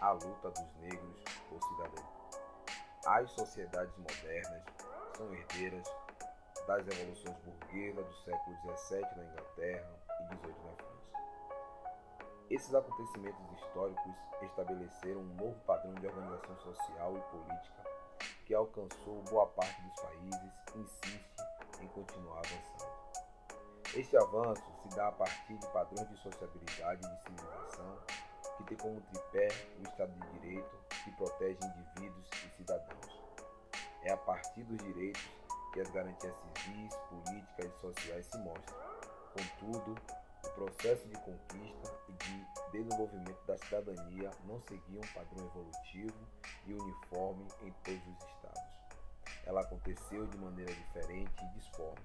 a luta dos negros por cidadania. As sociedades modernas são herdeiras das revoluções burguesas do século XVII na Inglaterra e XVIII na França. Esses acontecimentos históricos estabeleceram um novo padrão de organização social e política que alcançou boa parte dos países e insiste em continuar avançando. Este avanço se dá a partir de padrões de sociabilidade e de civilização que tem como tripé o Estado de Direito que protege indivíduos e cidadãos. É a partir dos direitos que as garantias civis, políticas e sociais se mostram. Contudo, o processo de conquista e de desenvolvimento da cidadania não seguia um padrão evolutivo e uniforme em todos os estados. Ela aconteceu de maneira diferente e disforme,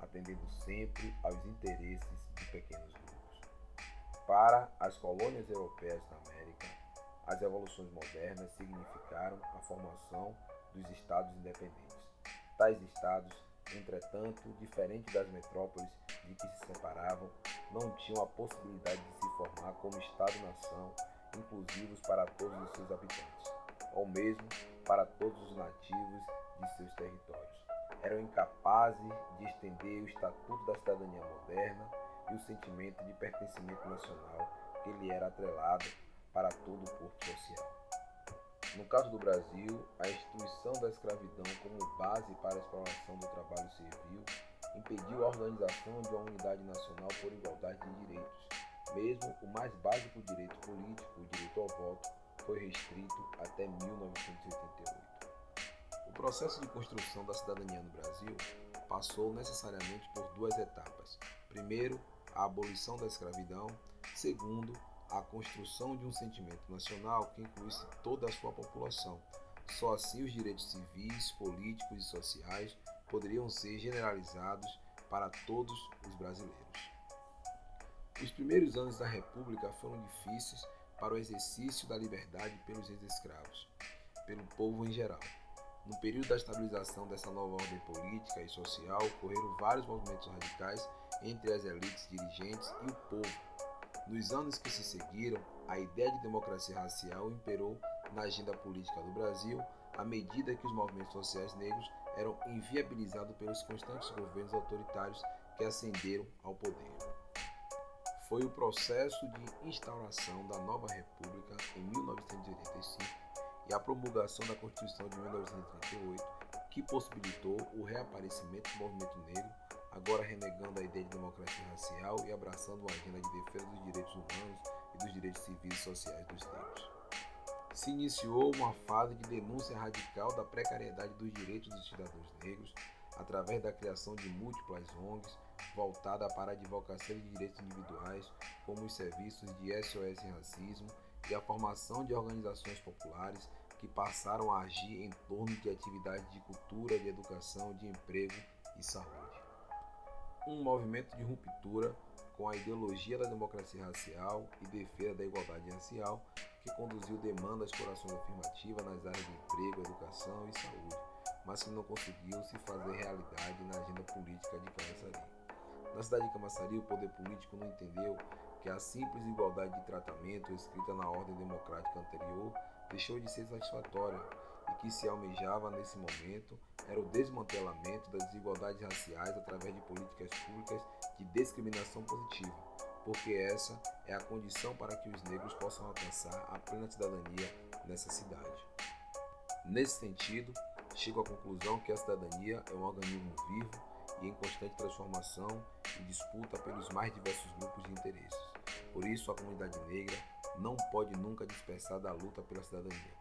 atendendo sempre aos interesses de pequenos grupos. Para as colônias europeias da América, as revoluções modernas significaram a formação dos estados independentes. Tais estados, entretanto, diferente das metrópoles de que se separavam, não tinham a possibilidade de se formar como Estado-nação inclusivos para todos os seus habitantes, ou mesmo para todos os nativos de seus territórios. Eram incapazes de estender o Estatuto da Cidadania Moderna e o sentimento de pertencimento nacional que lhe era atrelado para todo o corpo social. No caso do Brasil, a instituição da escravidão como base para a exploração do trabalho servil impediu a organização de uma unidade nacional por igualdade de direitos. Mesmo o mais básico direito político, o direito ao voto, foi restrito até 1988. O processo de construção da cidadania no Brasil passou necessariamente por duas etapas. Primeiro, a abolição da escravidão. Segundo, a construção de um sentimento nacional que incluísse toda a sua população. Só assim os direitos civis, políticos e sociais poderiam ser generalizados para todos os brasileiros. Os primeiros anos da República foram difíceis para o exercício da liberdade pelos ex-escravos, pelo povo em geral. No período da estabilização dessa nova ordem política e social, ocorreram vários movimentos radicais entre as elites dirigentes e o povo. Nos anos que se seguiram, a ideia de democracia racial imperou na agenda política do Brasil à medida que os movimentos sociais negros eram inviabilizados pelos constantes governos autoritários que ascenderam ao poder. Foi o processo de instauração da nova República em 1985 e a promulgação da Constituição de 1938 que possibilitou o reaparecimento do movimento negro, agora renegando a ideia de democracia racial e abraçando uma agenda de defesa dos direitos humanos e dos direitos civis e sociais dos negros se iniciou uma fase de denúncia radical da precariedade dos direitos dos cidadãos negros através da criação de múltiplas ONGs voltada para a advocacia de direitos individuais, como os serviços de SOS Racismo e a formação de organizações populares que passaram a agir em torno de atividades de cultura, de educação, de emprego e saúde. Um movimento de ruptura com a ideologia da democracia racial e defesa da igualdade racial que conduziu demandas por ações afirmativas nas áreas de emprego, educação e saúde, mas que não conseguiu se fazer realidade na agenda política de Camaçari. Na cidade de Camaçari, o poder político não entendeu que a simples igualdade de tratamento escrita na ordem democrática anterior deixou de ser satisfatória e que se almejava nesse momento era o desmantelamento das desigualdades raciais através de políticas públicas de discriminação positiva porque essa é a condição para que os negros possam alcançar a plena cidadania nessa cidade. Nesse sentido, chego à conclusão que a cidadania é um organismo vivo e em constante transformação e disputa pelos mais diversos grupos de interesses. Por isso, a comunidade negra não pode nunca dispersar da luta pela cidadania,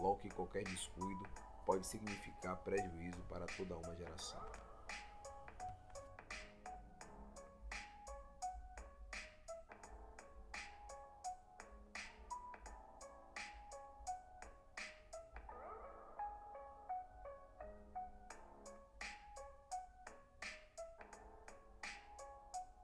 logo que qualquer descuido pode significar prejuízo para toda uma geração.